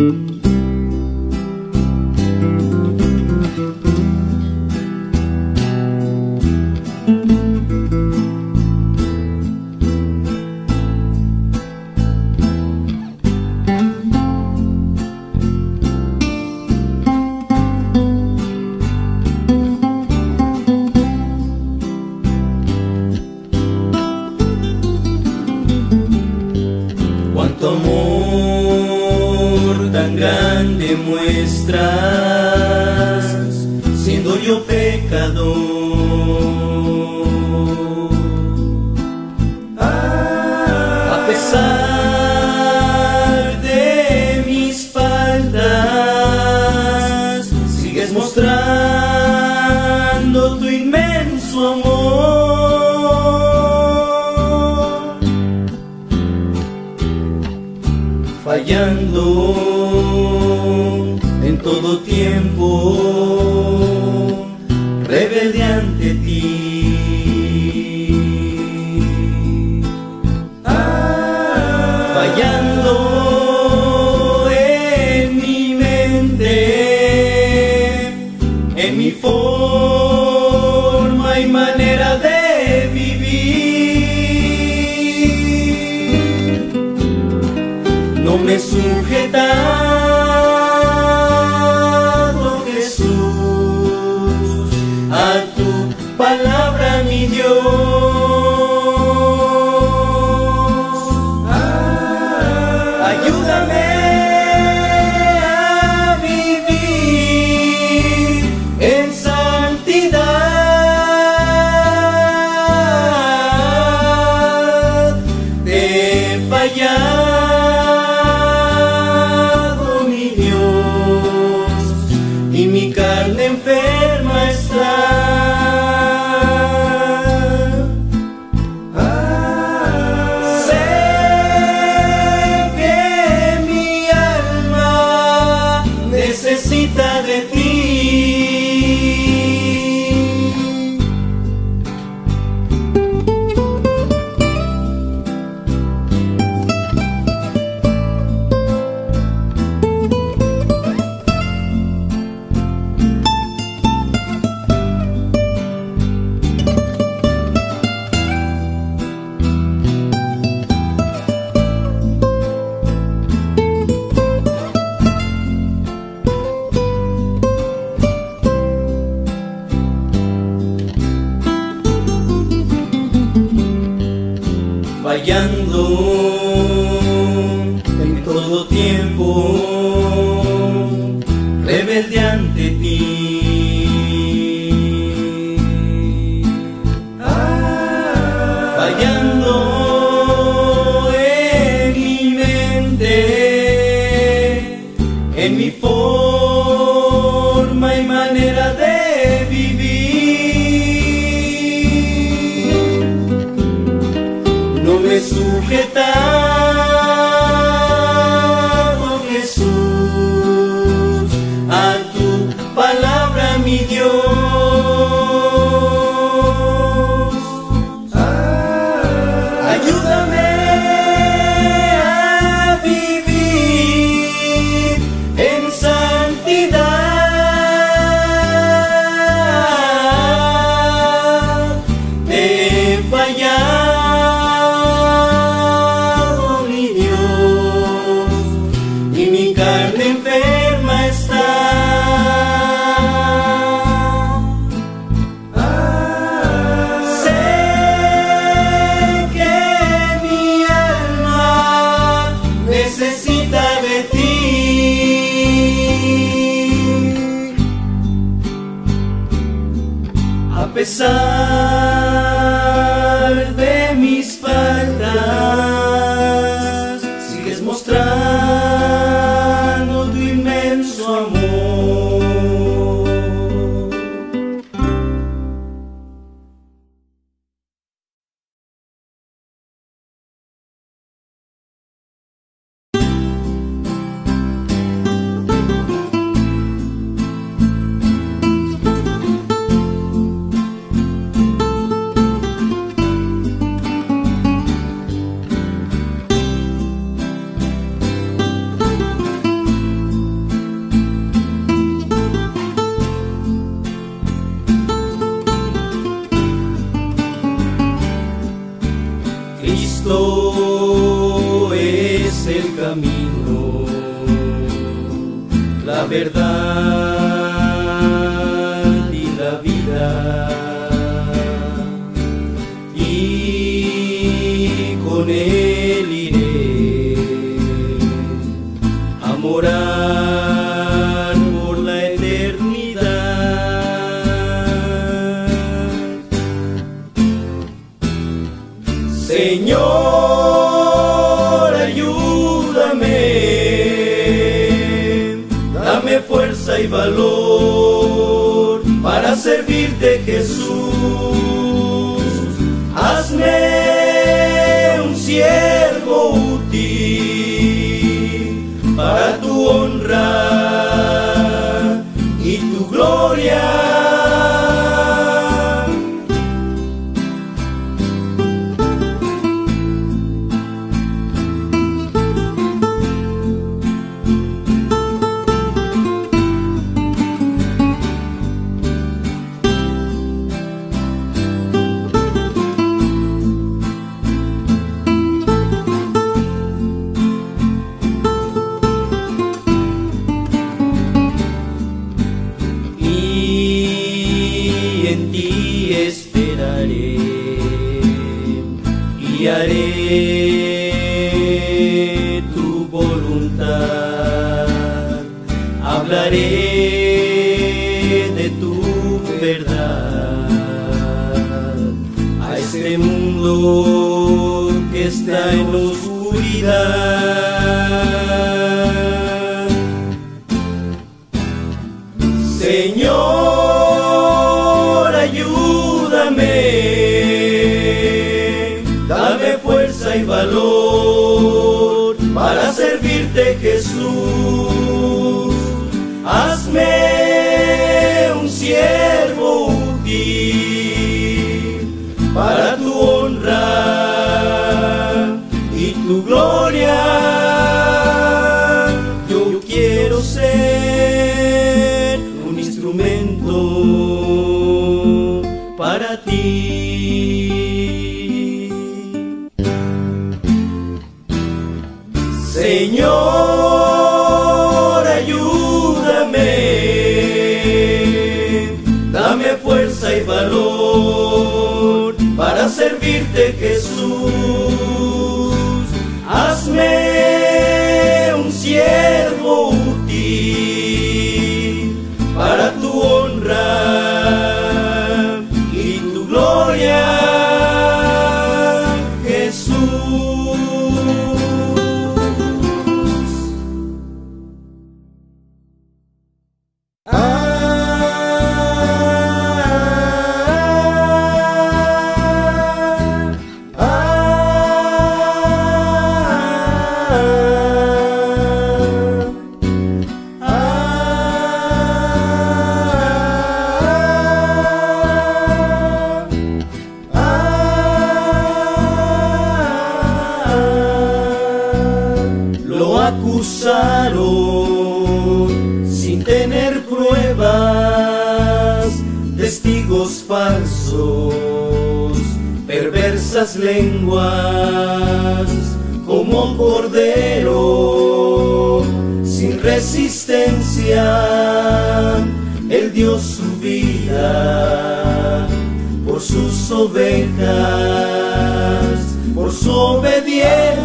Mm-hmm. Tiempo, tu honra y tu gloria. resistencia, Él dio su vida por sus ovejas, por su obediencia.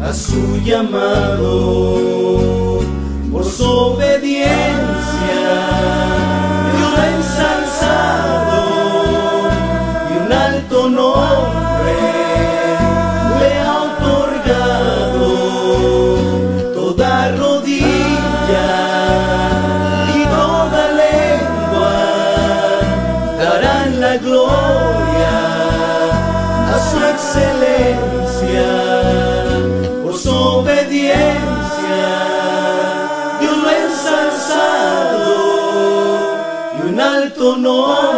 a su llamado. no.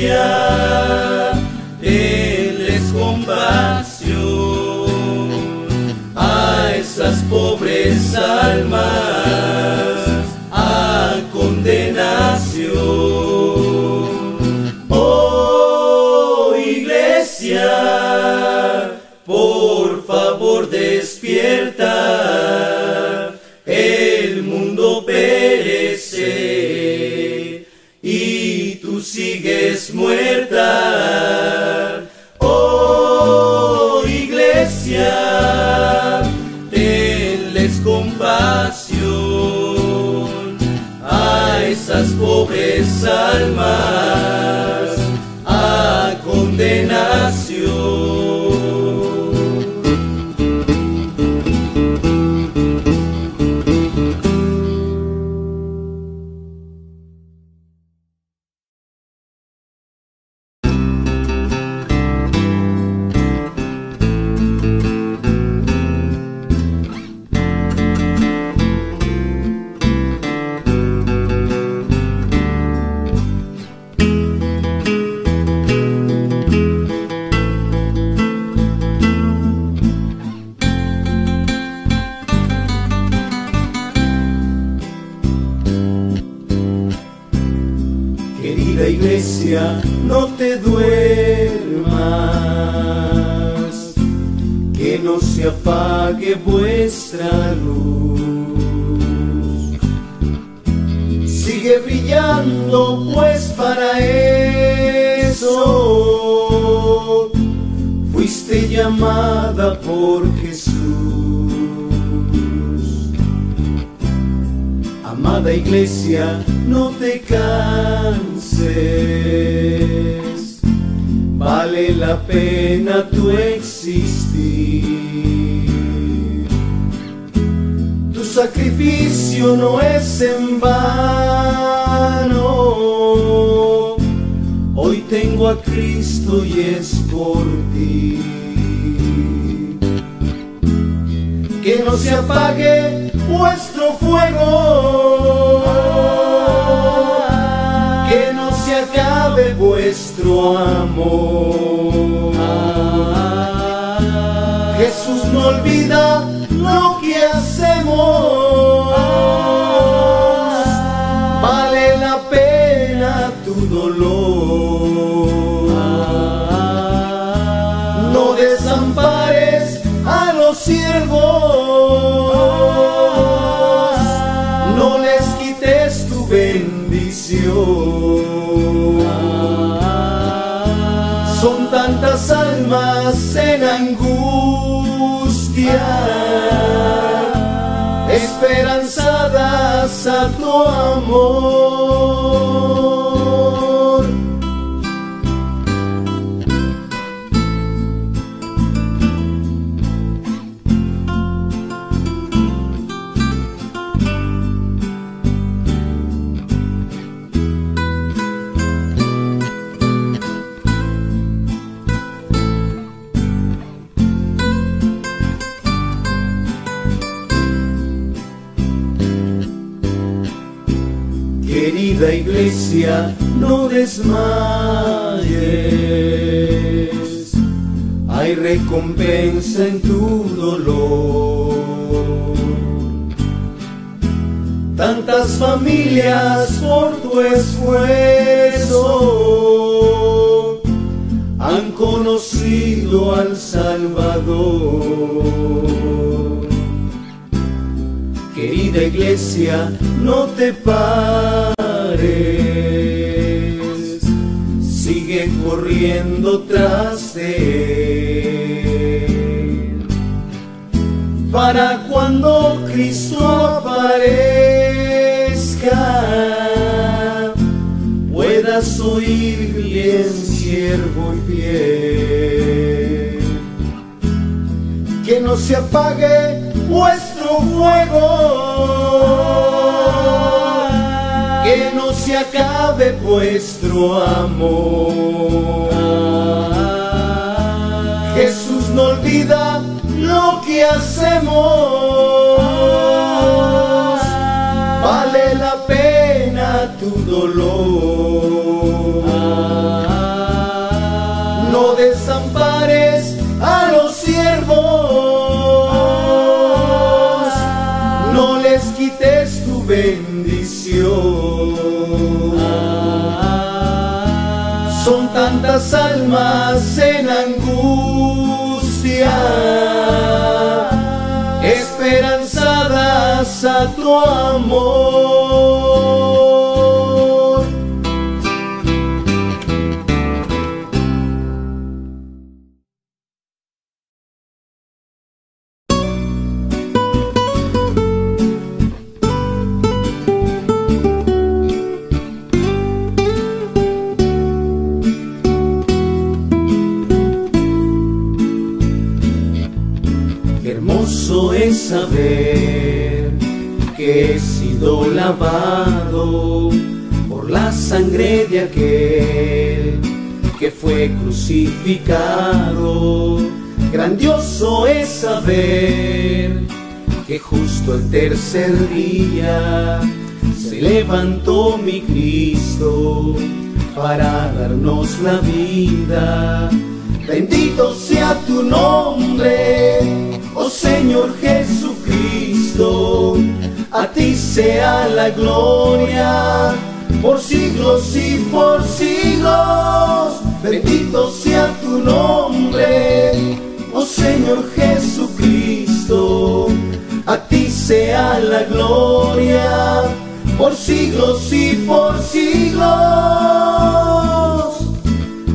justicia, Él es compasión a esas pobres almas. Salman. Iglesia, no te duermas, que no se apague vuestra luz. Sigue brillando, pues para eso fuiste llamada por Jesús. Amada iglesia, no te canses, vale la pena tu existir. Tu sacrificio no es en vano, hoy tengo a Cristo y es por ti. Que no se apague vuestro fuego, amor. Jesús no olvida tantas almas en angustia, esperanzadas a tu amor. Iglesia, no desmayes, hay recompensa en tu dolor. Tantas familias por tu esfuerzo han conocido al Salvador. Querida iglesia, no te pares, corriendo tras. Para cuando Cristo aparezca, puedas oír bien, siervo y fiel que no se apague vuestro fuego, que no se acabe vuestro amor. Jesús no olvida lo que hacemos, vale la pena tu dolor. Almas en angustia, esperanzadas a tu amor. Lavado por la sangre de aquel que fue crucificado. Grandioso es saber que justo el tercer día se levantó mi Cristo para darnos la vida. Bendito sea tu nombre, oh Señor Jesucristo. A ti sea la gloria por siglos y por siglos. Bendito sea tu nombre, oh Señor Jesucristo. A ti sea la gloria por siglos y por siglos.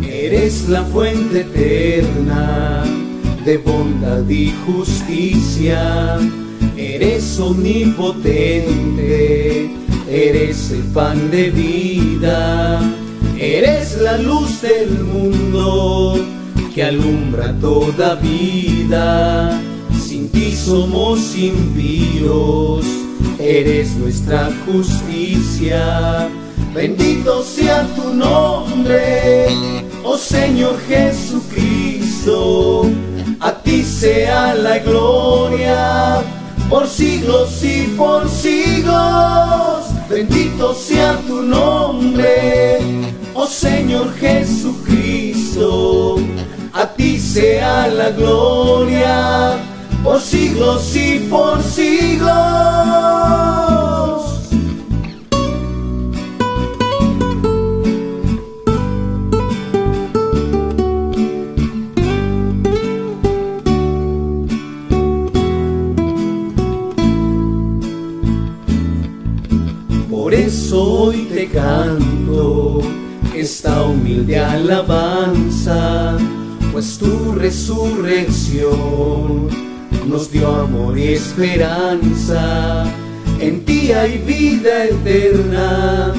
Eres la fuente eterna de bondad y justicia. Eres omnipotente, eres el pan de vida. Eres la luz del mundo que alumbra toda vida. Sin ti somos impíos eres nuestra justicia. Bendito sea tu nombre, oh Señor Jesucristo. A ti sea la gloria por siglos y por siglos. Bendito sea tu nombre, oh Señor Jesucristo. A ti sea la gloria por siglos y por siglos. Canto esta humilde alabanza, pues tu resurrección nos dio amor y esperanza. En ti hay vida eterna,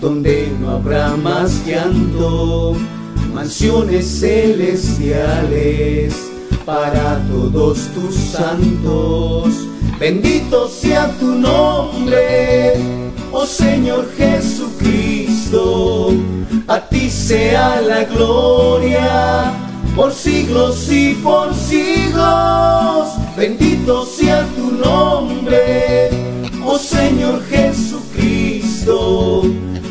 donde no habrá más llanto, mansiones celestiales para todos tus santos. Bendito sea tu nombre, oh Señor Jesucristo, a ti sea la gloria por siglos y por siglos. Bendito sea tu nombre, oh Señor Jesucristo.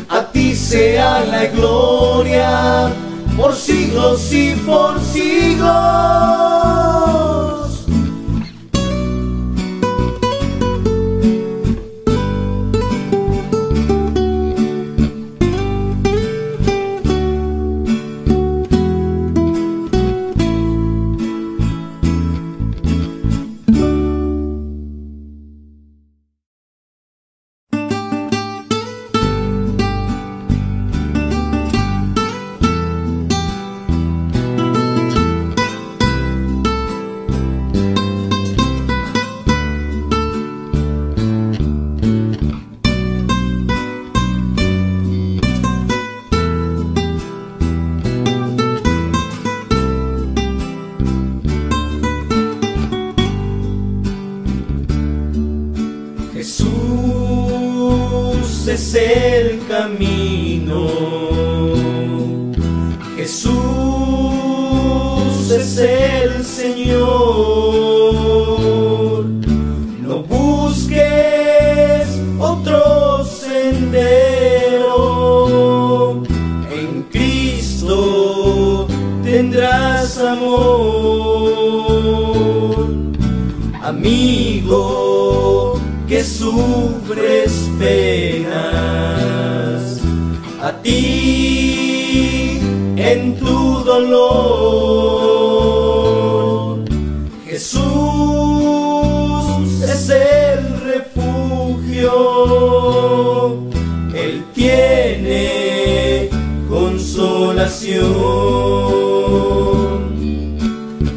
A ti sea la gloria por siglos y por siglos.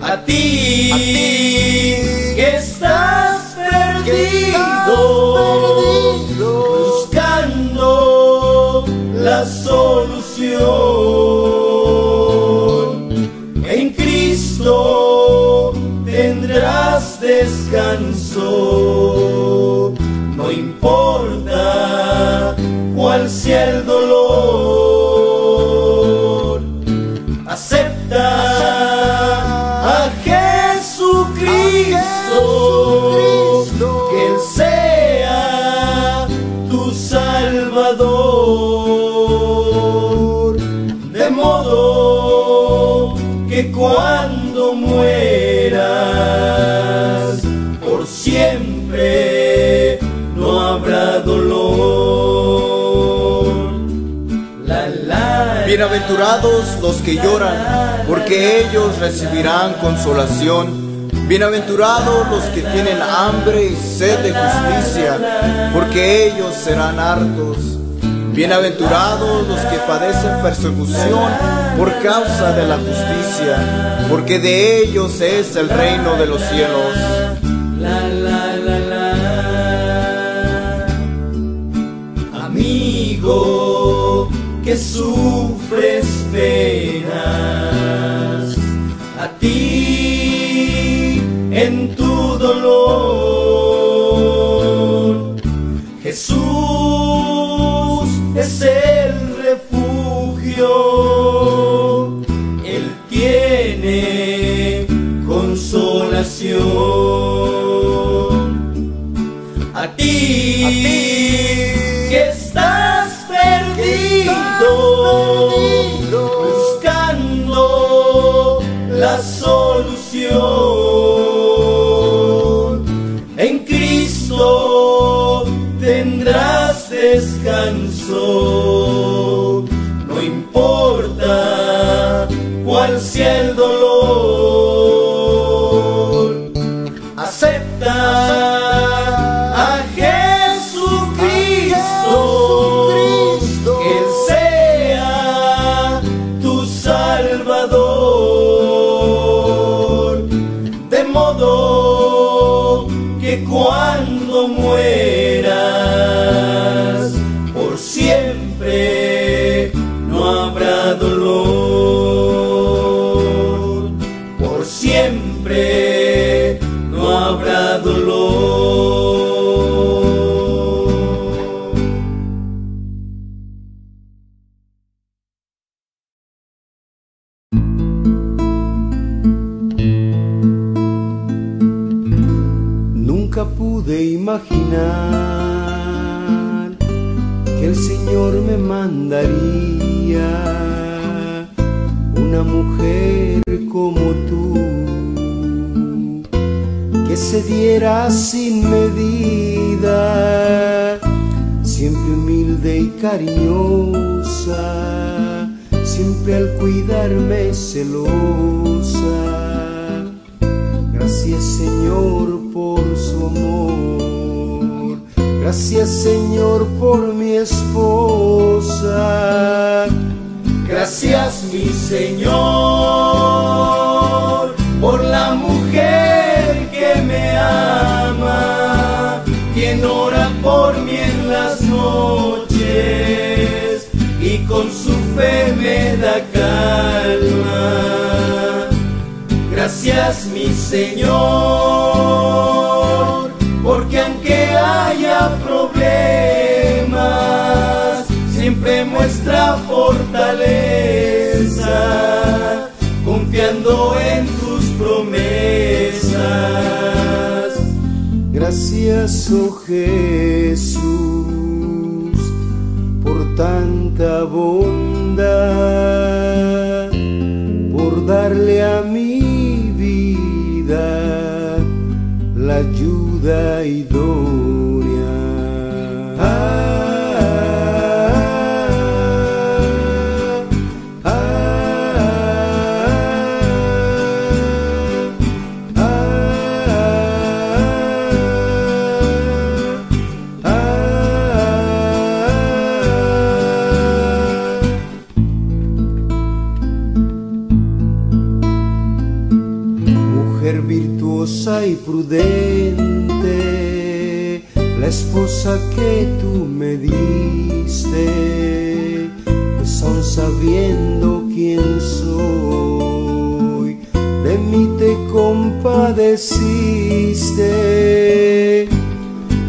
A ti, que estás perdido, perdido. buscando la solución. En Cristo tendrás descanso. No importa cuál sea el dolor, Bienaventurados los que lloran, porque ellos recibirán consolación. Bienaventurados los que tienen hambre y sed de justicia, porque ellos serán hartos. Bienaventurados los que padecen persecución por causa de la justicia, porque de ellos es el reino de los cielos. Amigo que sufres penas, Nunca pude imaginar que el Señor me mandaría una mujer como tú, que se diera sin medida, siempre humilde y cariñosa, siempre al cuidarme celosa. Gracias Señor por su amor. Gracias Señor por mi esposa. Gracias mi Señor por la mujer que me ama, quien ora por mí en las noches y con su fe me da calma. Gracias mi Señor, porque aunque haya problemas, siempre muestra fortaleza, confiando en tus promesas. Gracias, oh Jesús, por tanta bondad, me diste, pues aún sabiendo quién soy, de mí te compadeciste.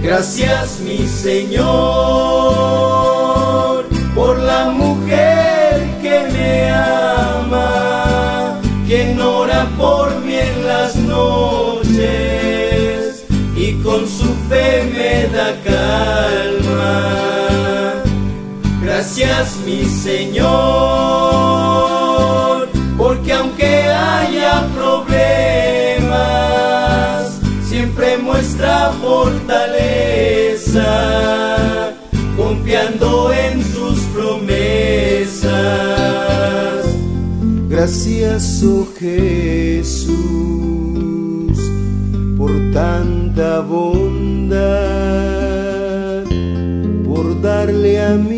Gracias mi Señor. Fe me da calma. Gracias mi Señor, porque aunque haya problemas, siempre muestra fortaleza, confiando en sus promesas. Gracias, oh Jesús, por tanta bondad, a mi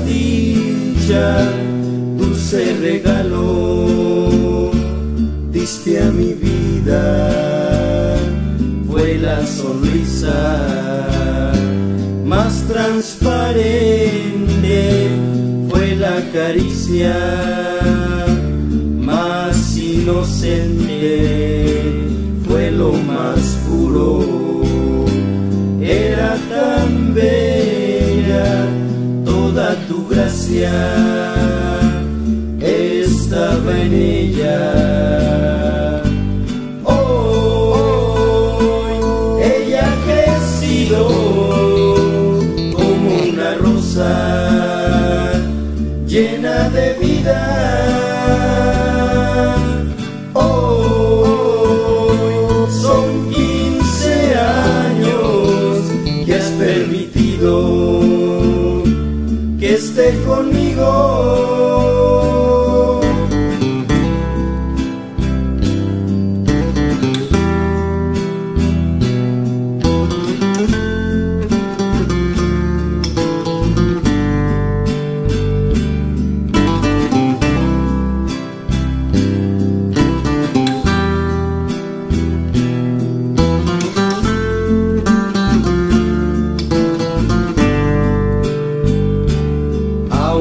dicha, dulce regalo diste a mi vida. Fue la sonrisa más transparente fue la caricia más inocente fue lo más estaba en ella Hoy ella ha crecido como una rosa llena de vida. Conmigo.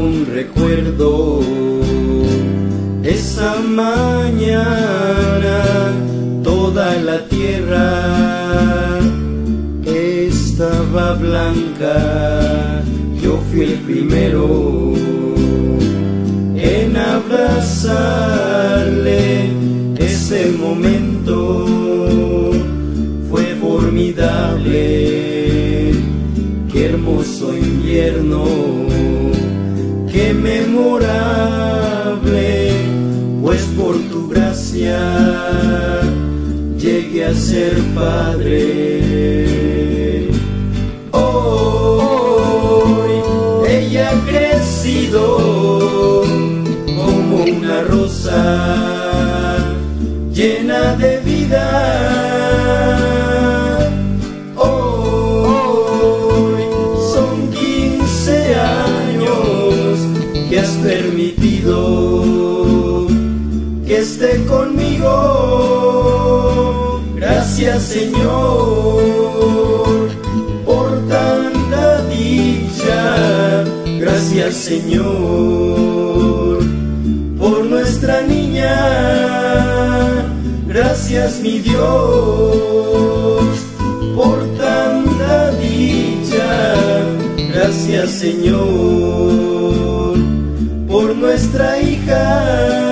Aún recuerdo esa mañana, toda la tierra estaba blanca. Yo fui el primero en abrazarle. Ese momento llegué a ser padre. Hoy ella ha crecido como una rosa llena de vida. Hoy son 15 años que has permitido que esté conmigo. Gracias Señor por tanta dicha. Gracias Señor por nuestra niña. Gracias mi Dios por tanta dicha. Gracias Señor por nuestra hija.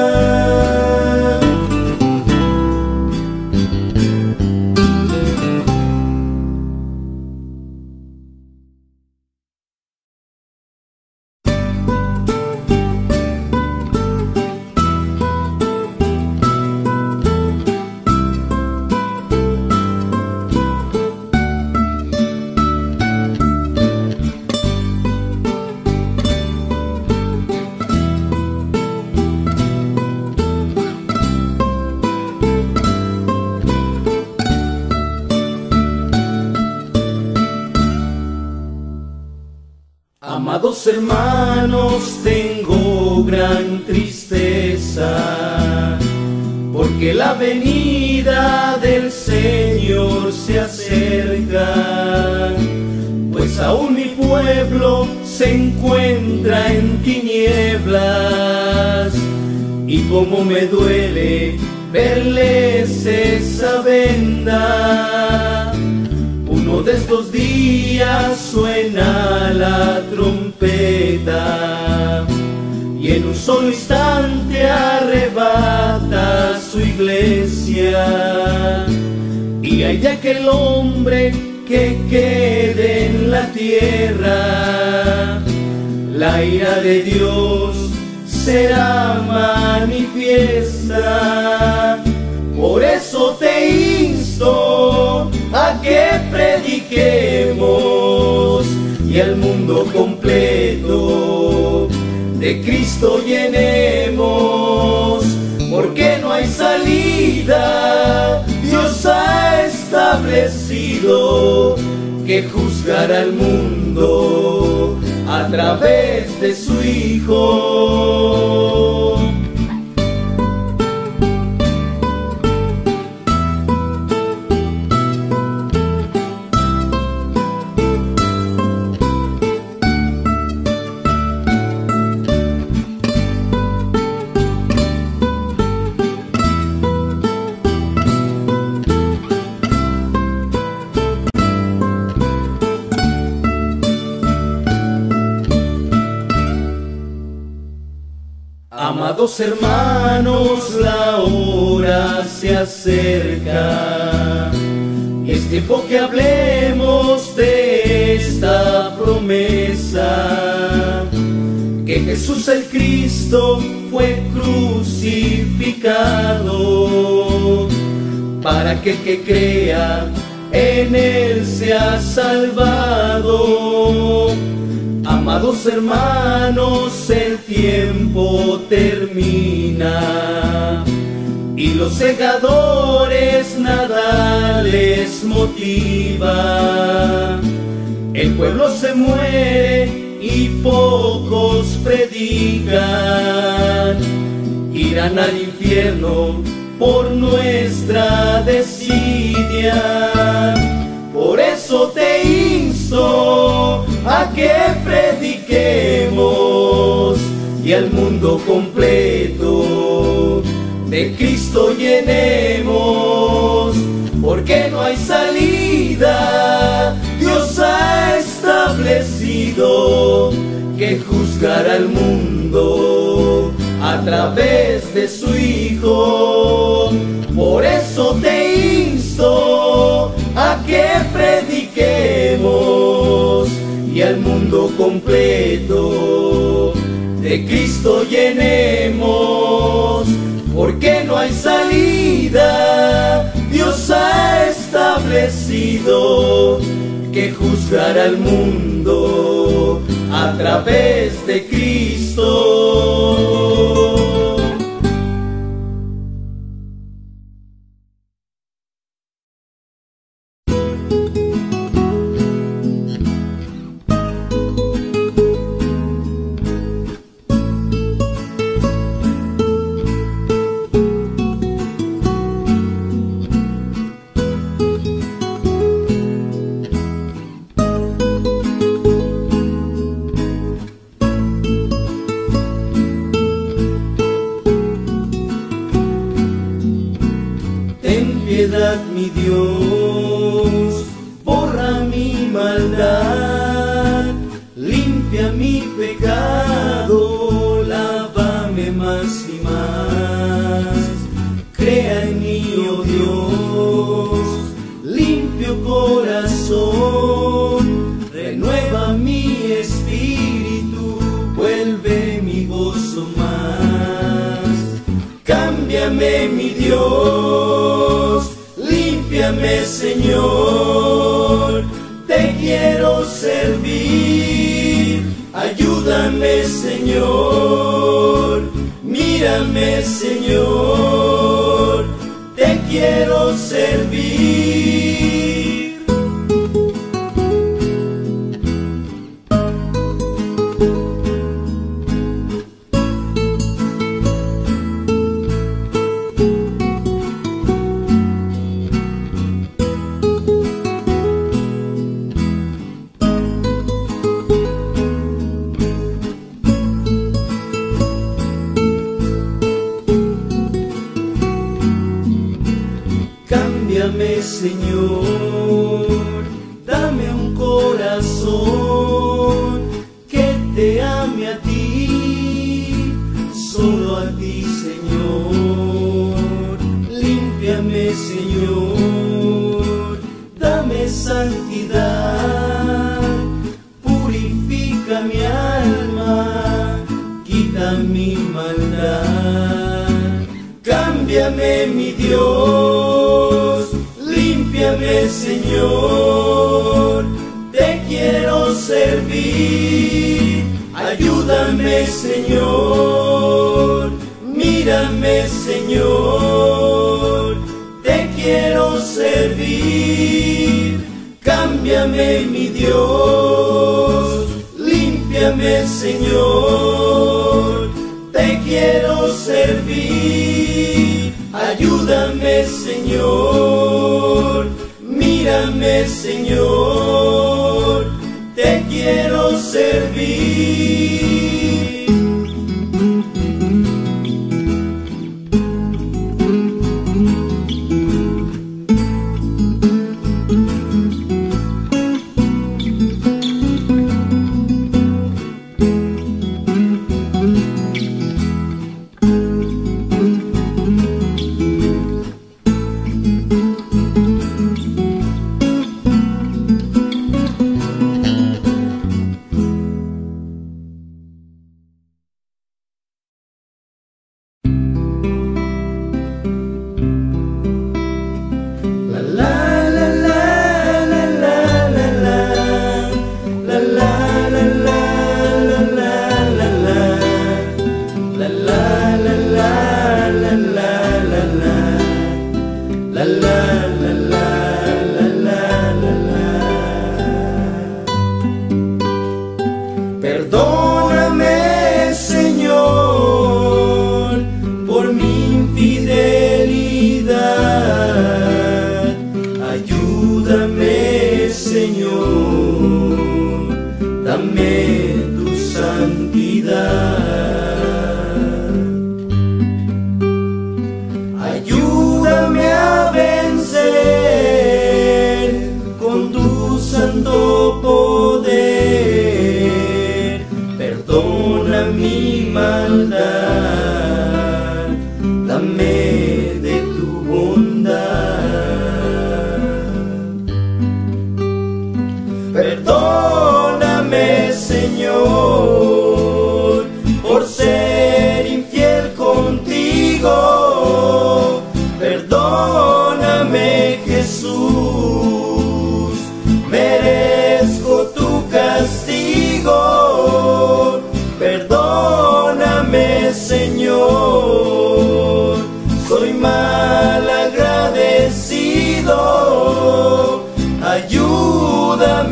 Y como me duele verles esa venda uno de estos días suena la trompeta y en un solo instante arrebata su iglesia. Y hay de aquel hombre que quede en la tierra, la ira de Dios será manifiesta. Por eso te insto a que prediquemos y el mundo completo de Cristo llenemos, porque no hay salida, Dios ha establecido que juzgar al mundo a través de su Hijo. Hermanos, la hora se acerca. Es tiempo que hablemos de esta promesa. Que Jesús el Cristo fue crucificado para que el que crea en él sea salvado Amados hermanos, el tiempo termina y los segadores nada les motiva. El pueblo se muere y pocos predican. Irán al infierno por nuestra desidia. Por eso te insto a que prediquemos y al mundo completo de Cristo llenemos, porque no hay salida, Dios ha establecido que juzgar al mundo a través de su Hijo. Por eso te insto a que prediquemos y al mundo completo de Cristo llenemos, porque no hay salida, Dios ha establecido que juzgar al mundo a través de Cristo. Señor,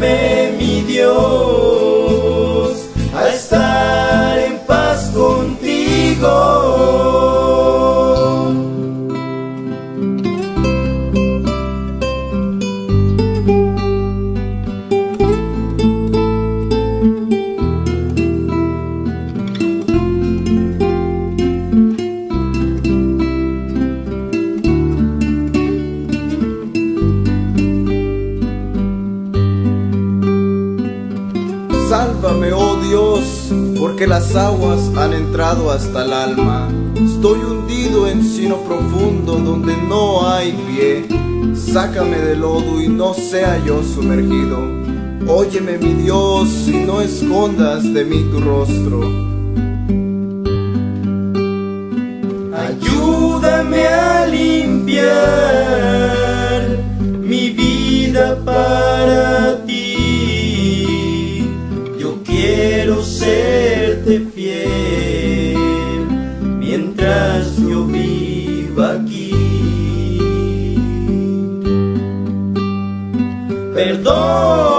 Ayúdame, mi Dios, aguas han entrado hasta el alma. Estoy hundido en sino profundo donde no hay pie. Sácame del lodo y no sea yo sumergido. Óyeme mi Dios y no escondas de mí tu rostro. Ayúdame a limpiar mi vida para ti. Yo quiero serte perdoa.